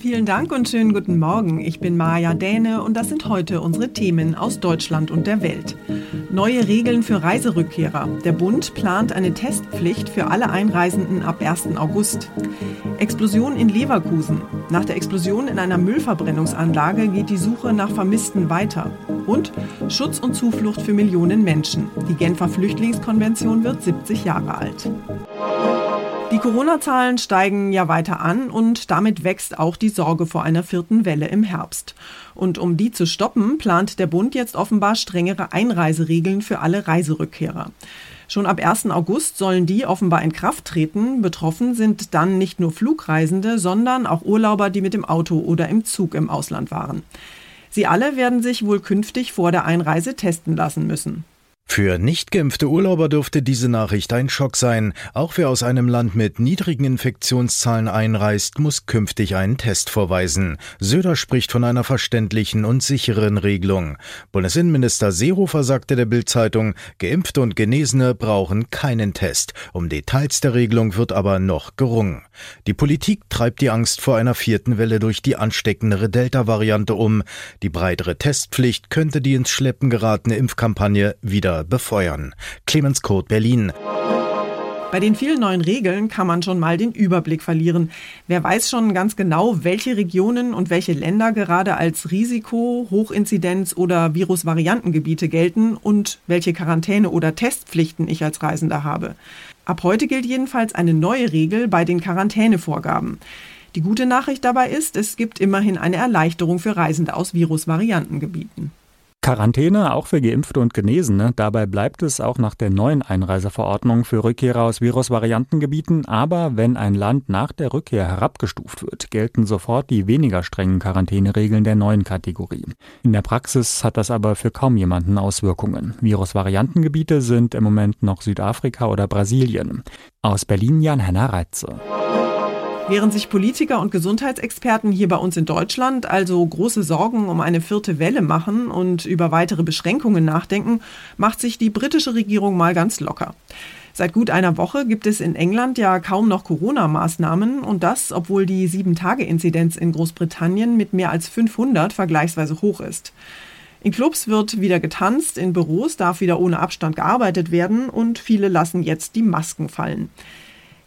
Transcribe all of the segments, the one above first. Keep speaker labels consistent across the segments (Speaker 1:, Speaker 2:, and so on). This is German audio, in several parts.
Speaker 1: Vielen Dank und schönen guten Morgen. Ich bin Maja Däne und das sind heute unsere Themen aus Deutschland und der Welt. Neue Regeln für Reiserückkehrer. Der Bund plant eine Testpflicht für alle Einreisenden ab 1. August. Explosion in Leverkusen. Nach der Explosion in einer Müllverbrennungsanlage geht die Suche nach Vermissten weiter. Und Schutz und Zuflucht für Millionen Menschen. Die Genfer Flüchtlingskonvention wird 70 Jahre alt. Die Corona-Zahlen steigen ja weiter an und damit wächst auch die Sorge vor einer vierten Welle im Herbst. Und um die zu stoppen, plant der Bund jetzt offenbar strengere Einreiseregeln für alle Reiserückkehrer. Schon ab 1. August sollen die offenbar in Kraft treten. Betroffen sind dann nicht nur Flugreisende, sondern auch Urlauber, die mit dem Auto oder im Zug im Ausland waren. Sie alle werden sich wohl künftig vor der Einreise testen lassen müssen.
Speaker 2: Für nicht geimpfte Urlauber dürfte diese Nachricht ein Schock sein. Auch wer aus einem Land mit niedrigen Infektionszahlen einreist, muss künftig einen Test vorweisen. Söder spricht von einer verständlichen und sicheren Regelung. Bundesinnenminister Seehofer sagte der Bildzeitung, Geimpfte und Genesene brauchen keinen Test. Um Details der Regelung wird aber noch gerungen. Die Politik treibt die Angst vor einer vierten Welle durch die ansteckendere Delta-Variante um. Die breitere Testpflicht könnte die ins Schleppen geratene Impfkampagne wieder befeuern. Clemens Kurt, Berlin.
Speaker 1: Bei den vielen neuen Regeln kann man schon mal den Überblick verlieren. Wer weiß schon ganz genau, welche Regionen und welche Länder gerade als Risiko, Hochinzidenz oder Virusvariantengebiete gelten und welche Quarantäne oder Testpflichten ich als Reisender habe. Ab heute gilt jedenfalls eine neue Regel bei den Quarantänevorgaben. Die gute Nachricht dabei ist, es gibt immerhin eine Erleichterung für Reisende aus Virusvariantengebieten.
Speaker 3: Quarantäne auch für Geimpfte und Genesene. Dabei bleibt es auch nach der neuen Einreiseverordnung für Rückkehrer aus Virusvariantengebieten. Aber wenn ein Land nach der Rückkehr herabgestuft wird, gelten sofort die weniger strengen Quarantäneregeln der neuen Kategorie. In der Praxis hat das aber für kaum jemanden Auswirkungen. Virusvariantengebiete sind im Moment noch Südafrika oder Brasilien. Aus Berlin Jan-Henner Reitze.
Speaker 1: Während sich Politiker und Gesundheitsexperten hier bei uns in Deutschland also große Sorgen um eine vierte Welle machen und über weitere Beschränkungen nachdenken, macht sich die britische Regierung mal ganz locker. Seit gut einer Woche gibt es in England ja kaum noch Corona-Maßnahmen und das, obwohl die 7-Tage-Inzidenz in Großbritannien mit mehr als 500 vergleichsweise hoch ist. In Clubs wird wieder getanzt, in Büros darf wieder ohne Abstand gearbeitet werden und viele lassen jetzt die Masken fallen.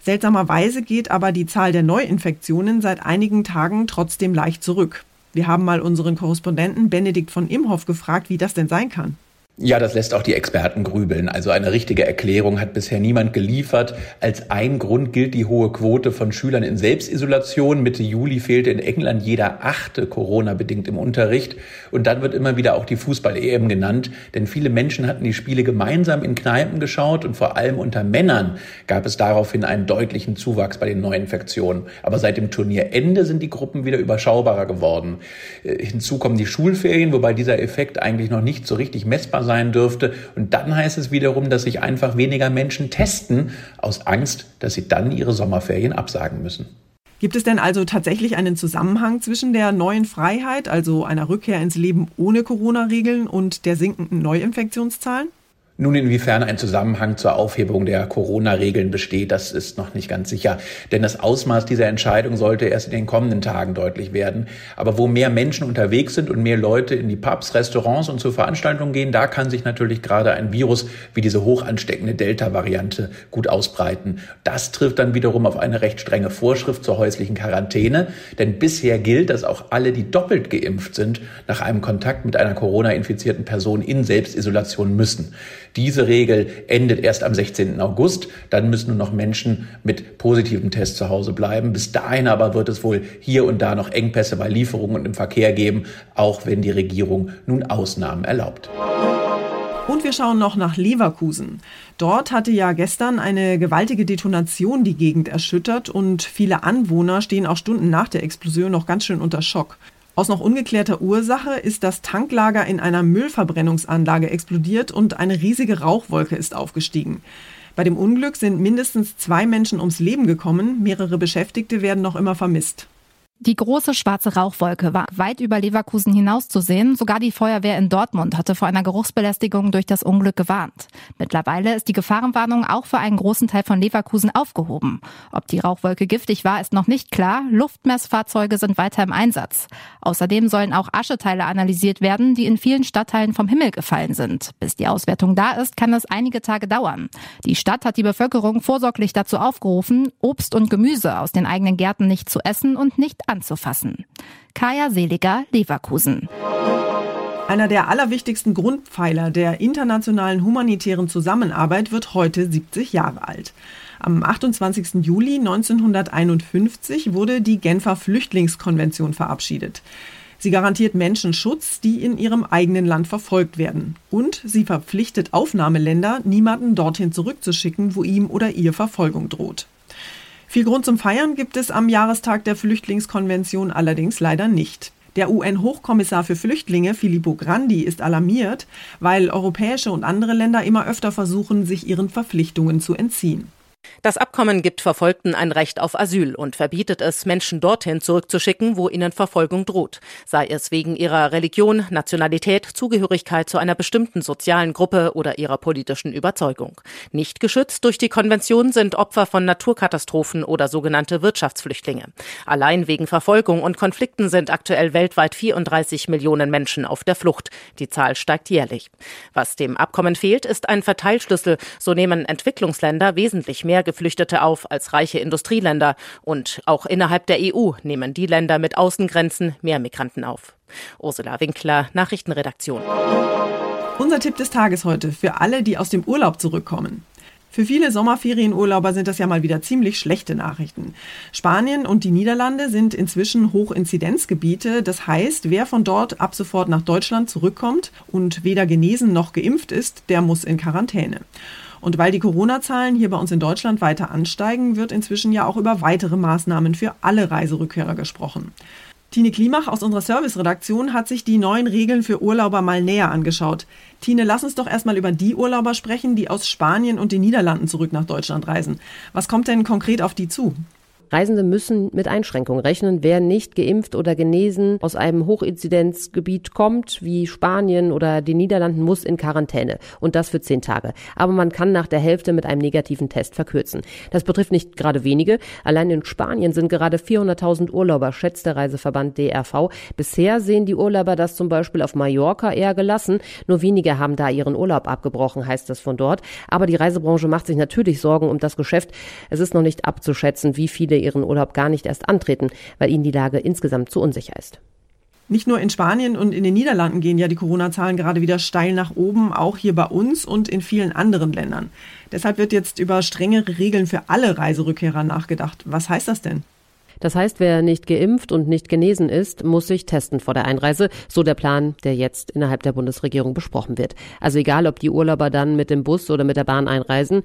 Speaker 1: Seltsamerweise geht aber die Zahl der Neuinfektionen seit einigen Tagen trotzdem leicht zurück. Wir haben mal unseren Korrespondenten Benedikt von Imhoff gefragt, wie das denn sein kann.
Speaker 4: Ja, das lässt auch die Experten grübeln. Also eine richtige Erklärung hat bisher niemand geliefert. Als ein Grund gilt die hohe Quote von Schülern in Selbstisolation. Mitte Juli fehlte in England jeder achte Corona-bedingt im Unterricht. Und dann wird immer wieder auch die Fußball-EM genannt. Denn viele Menschen hatten die Spiele gemeinsam in Kneipen geschaut und vor allem unter Männern gab es daraufhin einen deutlichen Zuwachs bei den Neuinfektionen. Aber seit dem Turnierende sind die Gruppen wieder überschaubarer geworden. Äh, hinzu kommen die Schulferien, wobei dieser Effekt eigentlich noch nicht so richtig messbar sein dürfte. Und dann heißt es wiederum, dass sich einfach weniger Menschen testen, aus Angst, dass sie dann ihre Sommerferien absagen müssen.
Speaker 1: Gibt es denn also tatsächlich einen Zusammenhang zwischen der neuen Freiheit, also einer Rückkehr ins Leben ohne Corona-Regeln und der sinkenden Neuinfektionszahlen?
Speaker 4: Nun, inwiefern ein Zusammenhang zur Aufhebung der Corona-Regeln besteht, das ist noch nicht ganz sicher. Denn das Ausmaß dieser Entscheidung sollte erst in den kommenden Tagen deutlich werden. Aber wo mehr Menschen unterwegs sind und mehr Leute in die Pubs, Restaurants und zu Veranstaltungen gehen, da kann sich natürlich gerade ein Virus wie diese hoch ansteckende Delta-Variante gut ausbreiten. Das trifft dann wiederum auf eine recht strenge Vorschrift zur häuslichen Quarantäne. Denn bisher gilt, dass auch alle, die doppelt geimpft sind, nach einem Kontakt mit einer Corona-infizierten Person in Selbstisolation müssen. Diese Regel endet erst am 16. August. Dann müssen nur noch Menschen mit positiven Tests zu Hause bleiben. Bis dahin aber wird es wohl hier und da noch Engpässe bei Lieferungen und im Verkehr geben, auch wenn die Regierung nun Ausnahmen erlaubt.
Speaker 1: Und wir schauen noch nach Leverkusen. Dort hatte ja gestern eine gewaltige Detonation die Gegend erschüttert und viele Anwohner stehen auch Stunden nach der Explosion noch ganz schön unter Schock. Aus noch ungeklärter Ursache ist das Tanklager in einer Müllverbrennungsanlage explodiert und eine riesige Rauchwolke ist aufgestiegen. Bei dem Unglück sind mindestens zwei Menschen ums Leben gekommen, mehrere Beschäftigte werden noch immer vermisst.
Speaker 5: Die große schwarze Rauchwolke war weit über Leverkusen hinaus zu sehen. Sogar die Feuerwehr in Dortmund hatte vor einer Geruchsbelästigung durch das Unglück gewarnt. Mittlerweile ist die Gefahrenwarnung auch für einen großen Teil von Leverkusen aufgehoben. Ob die Rauchwolke giftig war, ist noch nicht klar. Luftmessfahrzeuge sind weiter im Einsatz. Außerdem sollen auch Ascheteile analysiert werden, die in vielen Stadtteilen vom Himmel gefallen sind. Bis die Auswertung da ist, kann es einige Tage dauern. Die Stadt hat die Bevölkerung vorsorglich dazu aufgerufen, Obst und Gemüse aus den eigenen Gärten nicht zu essen und anzufassen. Kaya Seliger, Leverkusen.
Speaker 1: Einer der allerwichtigsten Grundpfeiler der internationalen humanitären Zusammenarbeit wird heute 70 Jahre alt. Am 28. Juli 1951 wurde die Genfer Flüchtlingskonvention verabschiedet. Sie garantiert Menschen Schutz, die in ihrem eigenen Land verfolgt werden. Und sie verpflichtet Aufnahmeländer, niemanden dorthin zurückzuschicken, wo ihm oder ihr Verfolgung droht. Viel Grund zum Feiern gibt es am Jahrestag der Flüchtlingskonvention allerdings leider nicht. Der UN-Hochkommissar für Flüchtlinge, Filippo Grandi, ist alarmiert, weil europäische und andere Länder immer öfter versuchen, sich ihren Verpflichtungen zu entziehen.
Speaker 6: Das Abkommen gibt Verfolgten ein Recht auf Asyl und verbietet es, Menschen dorthin zurückzuschicken, wo ihnen Verfolgung droht, sei es wegen ihrer Religion, Nationalität, Zugehörigkeit zu einer bestimmten sozialen Gruppe oder ihrer politischen Überzeugung. Nicht geschützt durch die Konvention sind Opfer von Naturkatastrophen oder sogenannte Wirtschaftsflüchtlinge. Allein wegen Verfolgung und Konflikten sind aktuell weltweit 34 Millionen Menschen auf der Flucht. Die Zahl steigt jährlich. Was dem Abkommen fehlt, ist ein Verteilschlüssel. So nehmen Entwicklungsländer wesentlich mehr mehr Geflüchtete auf als reiche Industrieländer. Und auch innerhalb der EU nehmen die Länder mit Außengrenzen mehr Migranten auf. Ursula Winkler, Nachrichtenredaktion.
Speaker 1: Unser Tipp des Tages heute für alle, die aus dem Urlaub zurückkommen. Für viele Sommerferienurlauber sind das ja mal wieder ziemlich schlechte Nachrichten. Spanien und die Niederlande sind inzwischen Hochinzidenzgebiete. Das heißt, wer von dort ab sofort nach Deutschland zurückkommt und weder genesen noch geimpft ist, der muss in Quarantäne. Und weil die Corona-Zahlen hier bei uns in Deutschland weiter ansteigen, wird inzwischen ja auch über weitere Maßnahmen für alle Reiserückkehrer gesprochen. Tine Klimach aus unserer Serviceredaktion hat sich die neuen Regeln für Urlauber mal näher angeschaut. Tine, lass uns doch erstmal über die Urlauber sprechen, die aus Spanien und den Niederlanden zurück nach Deutschland reisen. Was kommt denn konkret auf die zu?
Speaker 7: Reisende müssen mit Einschränkungen rechnen. Wer nicht geimpft oder genesen aus einem Hochinzidenzgebiet kommt, wie Spanien oder den Niederlanden, muss in Quarantäne. Und das für zehn Tage. Aber man kann nach der Hälfte mit einem negativen Test verkürzen. Das betrifft nicht gerade wenige. Allein in Spanien sind gerade 400.000 Urlauber, schätzt der Reiseverband DRV. Bisher sehen die Urlauber das zum Beispiel auf Mallorca eher gelassen. Nur wenige haben da ihren Urlaub abgebrochen, heißt es von dort. Aber die Reisebranche macht sich natürlich Sorgen um das Geschäft. Es ist noch nicht abzuschätzen, wie viele ihren Urlaub gar nicht erst antreten, weil ihnen die Lage insgesamt zu unsicher ist.
Speaker 1: Nicht nur in Spanien und in den Niederlanden gehen ja die Corona-Zahlen gerade wieder steil nach oben, auch hier bei uns und in vielen anderen Ländern. Deshalb wird jetzt über strengere Regeln für alle Reiserückkehrer nachgedacht. Was heißt das denn?
Speaker 7: Das heißt, wer nicht geimpft und nicht genesen ist, muss sich testen vor der Einreise. So der Plan, der jetzt innerhalb der Bundesregierung besprochen wird. Also egal, ob die Urlauber dann mit dem Bus oder mit der Bahn einreisen.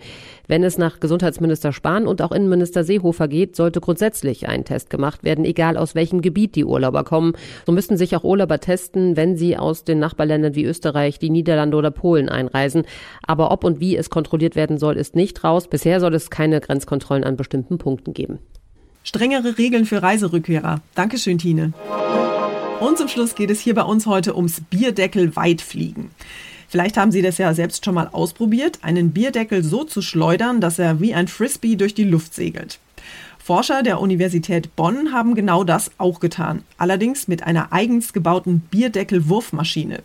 Speaker 7: Wenn es nach Gesundheitsminister Spahn und auch Innenminister Seehofer geht, sollte grundsätzlich ein Test gemacht werden, egal aus welchem Gebiet die Urlauber kommen. So müssten sich auch Urlauber testen, wenn sie aus den Nachbarländern wie Österreich, die Niederlande oder Polen einreisen. Aber ob und wie es kontrolliert werden soll, ist nicht raus. Bisher soll es keine Grenzkontrollen an bestimmten Punkten geben.
Speaker 1: Strengere Regeln für Reiserückkehrer. Dankeschön, Tine. Und zum Schluss geht es hier bei uns heute ums Bierdeckel weitfliegen. Vielleicht haben Sie das ja selbst schon mal ausprobiert, einen Bierdeckel so zu schleudern, dass er wie ein Frisbee durch die Luft segelt. Forscher der Universität Bonn haben genau das auch getan, allerdings mit einer eigens gebauten Bierdeckel-Wurfmaschine.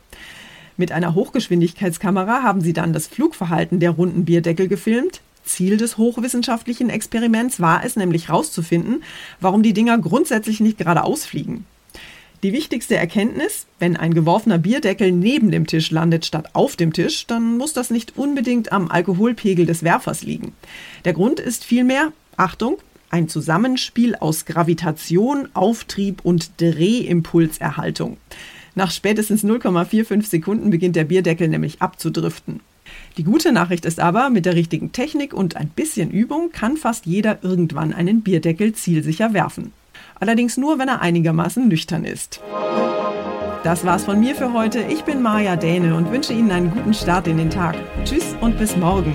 Speaker 1: Mit einer Hochgeschwindigkeitskamera haben sie dann das Flugverhalten der runden Bierdeckel gefilmt, Ziel des hochwissenschaftlichen Experiments war es nämlich herauszufinden, warum die Dinger grundsätzlich nicht geradeaus fliegen. Die wichtigste Erkenntnis, wenn ein geworfener Bierdeckel neben dem Tisch landet statt auf dem Tisch, dann muss das nicht unbedingt am Alkoholpegel des Werfers liegen. Der Grund ist vielmehr, Achtung, ein Zusammenspiel aus Gravitation, Auftrieb und Drehimpulserhaltung. Nach spätestens 0,45 Sekunden beginnt der Bierdeckel nämlich abzudriften. Die gute Nachricht ist aber, mit der richtigen Technik und ein bisschen Übung kann fast jeder irgendwann einen Bierdeckel zielsicher werfen. Allerdings nur, wenn er einigermaßen nüchtern ist. Das war's von mir für heute. Ich bin Maja Däne und wünsche Ihnen einen guten Start in den Tag. Tschüss und bis morgen.